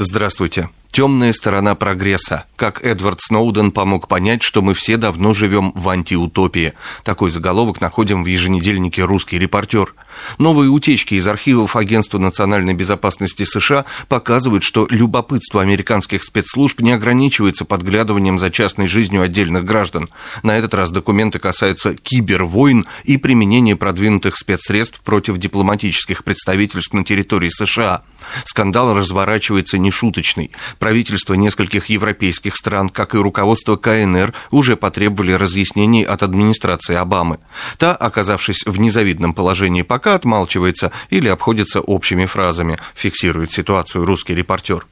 Здравствуйте. Темная сторона прогресса. Как Эдвард Сноуден помог понять, что мы все давно живем в антиутопии. Такой заголовок находим в еженедельнике «Русский репортер». Новые утечки из архивов Агентства национальной безопасности США показывают, что любопытство американских спецслужб не ограничивается подглядыванием за частной жизнью отдельных граждан. На этот раз документы касаются кибервойн и применения продвинутых спецсредств против дипломатических представительств на территории США. Скандал разворачивается нешуточный. Правительства нескольких европейских стран, как и руководство КНР, уже потребовали разъяснений от администрации Обамы. Та, оказавшись в незавидном положении, пока отмалчивается или обходится общими фразами, фиксирует ситуацию русский репортер.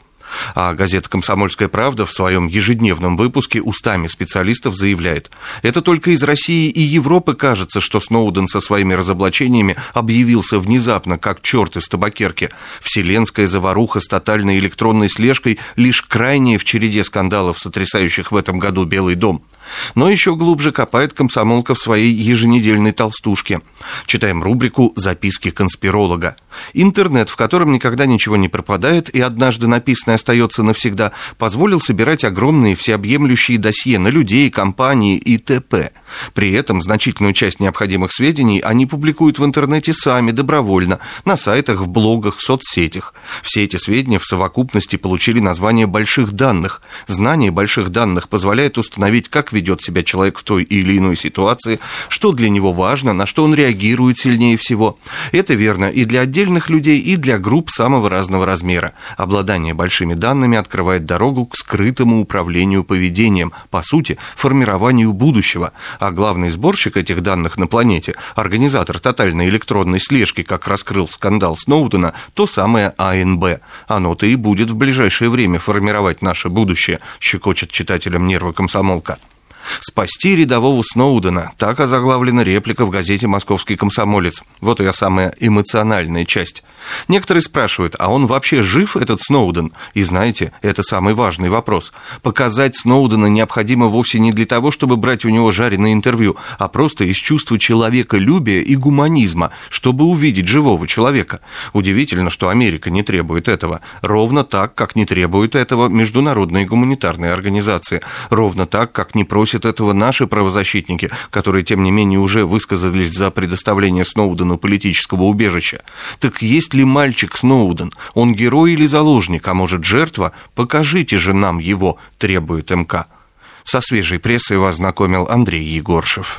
А газета «Комсомольская правда» в своем ежедневном выпуске устами специалистов заявляет, это только из России и Европы кажется, что Сноуден со своими разоблачениями объявился внезапно, как черт из табакерки. Вселенская заваруха с тотальной электронной слежкой лишь крайняя в череде скандалов, сотрясающих в этом году Белый дом. Но еще глубже копает комсомолка в своей еженедельной толстушке. Читаем рубрику «Записки конспиролога». Интернет, в котором никогда ничего не пропадает и однажды написанное остается навсегда, позволил собирать огромные всеобъемлющие досье на людей, компании и т.п. При этом значительную часть необходимых сведений они публикуют в интернете сами, добровольно, на сайтах, в блогах, соцсетях. Все эти сведения в совокупности получили название больших данных. Знание больших данных позволяет установить, как ведет себя человек в той или иной ситуации, что для него важно, на что он реагирует сильнее всего. Это верно и для отдельных людей, и для групп самого разного размера. Обладание большими данными открывает дорогу к скрытому управлению поведением, по сути, формированию будущего. А главный сборщик этих данных на планете, организатор тотальной электронной слежки, как раскрыл скандал Сноудена, то самое АНБ. Оно-то и будет в ближайшее время формировать наше будущее, щекочет читателям нервы комсомолка. «Спасти рядового Сноудена» – так озаглавлена реплика в газете «Московский комсомолец». Вот ее самая эмоциональная часть. Некоторые спрашивают, а он вообще жив, этот Сноуден? И знаете, это самый важный вопрос. Показать Сноудена необходимо вовсе не для того, чтобы брать у него жареное интервью, а просто из чувства человеколюбия и гуманизма, чтобы увидеть живого человека. Удивительно, что Америка не требует этого. Ровно так, как не требуют этого международные гуманитарные организации. Ровно так, как не просят этого наши правозащитники, которые, тем не менее, уже высказались за предоставление Сноудену политического убежища. Так есть ли мальчик Сноуден? Он герой или заложник, а может жертва? Покажите же нам его, требует МК. Со свежей прессой вас знакомил Андрей Егоршев.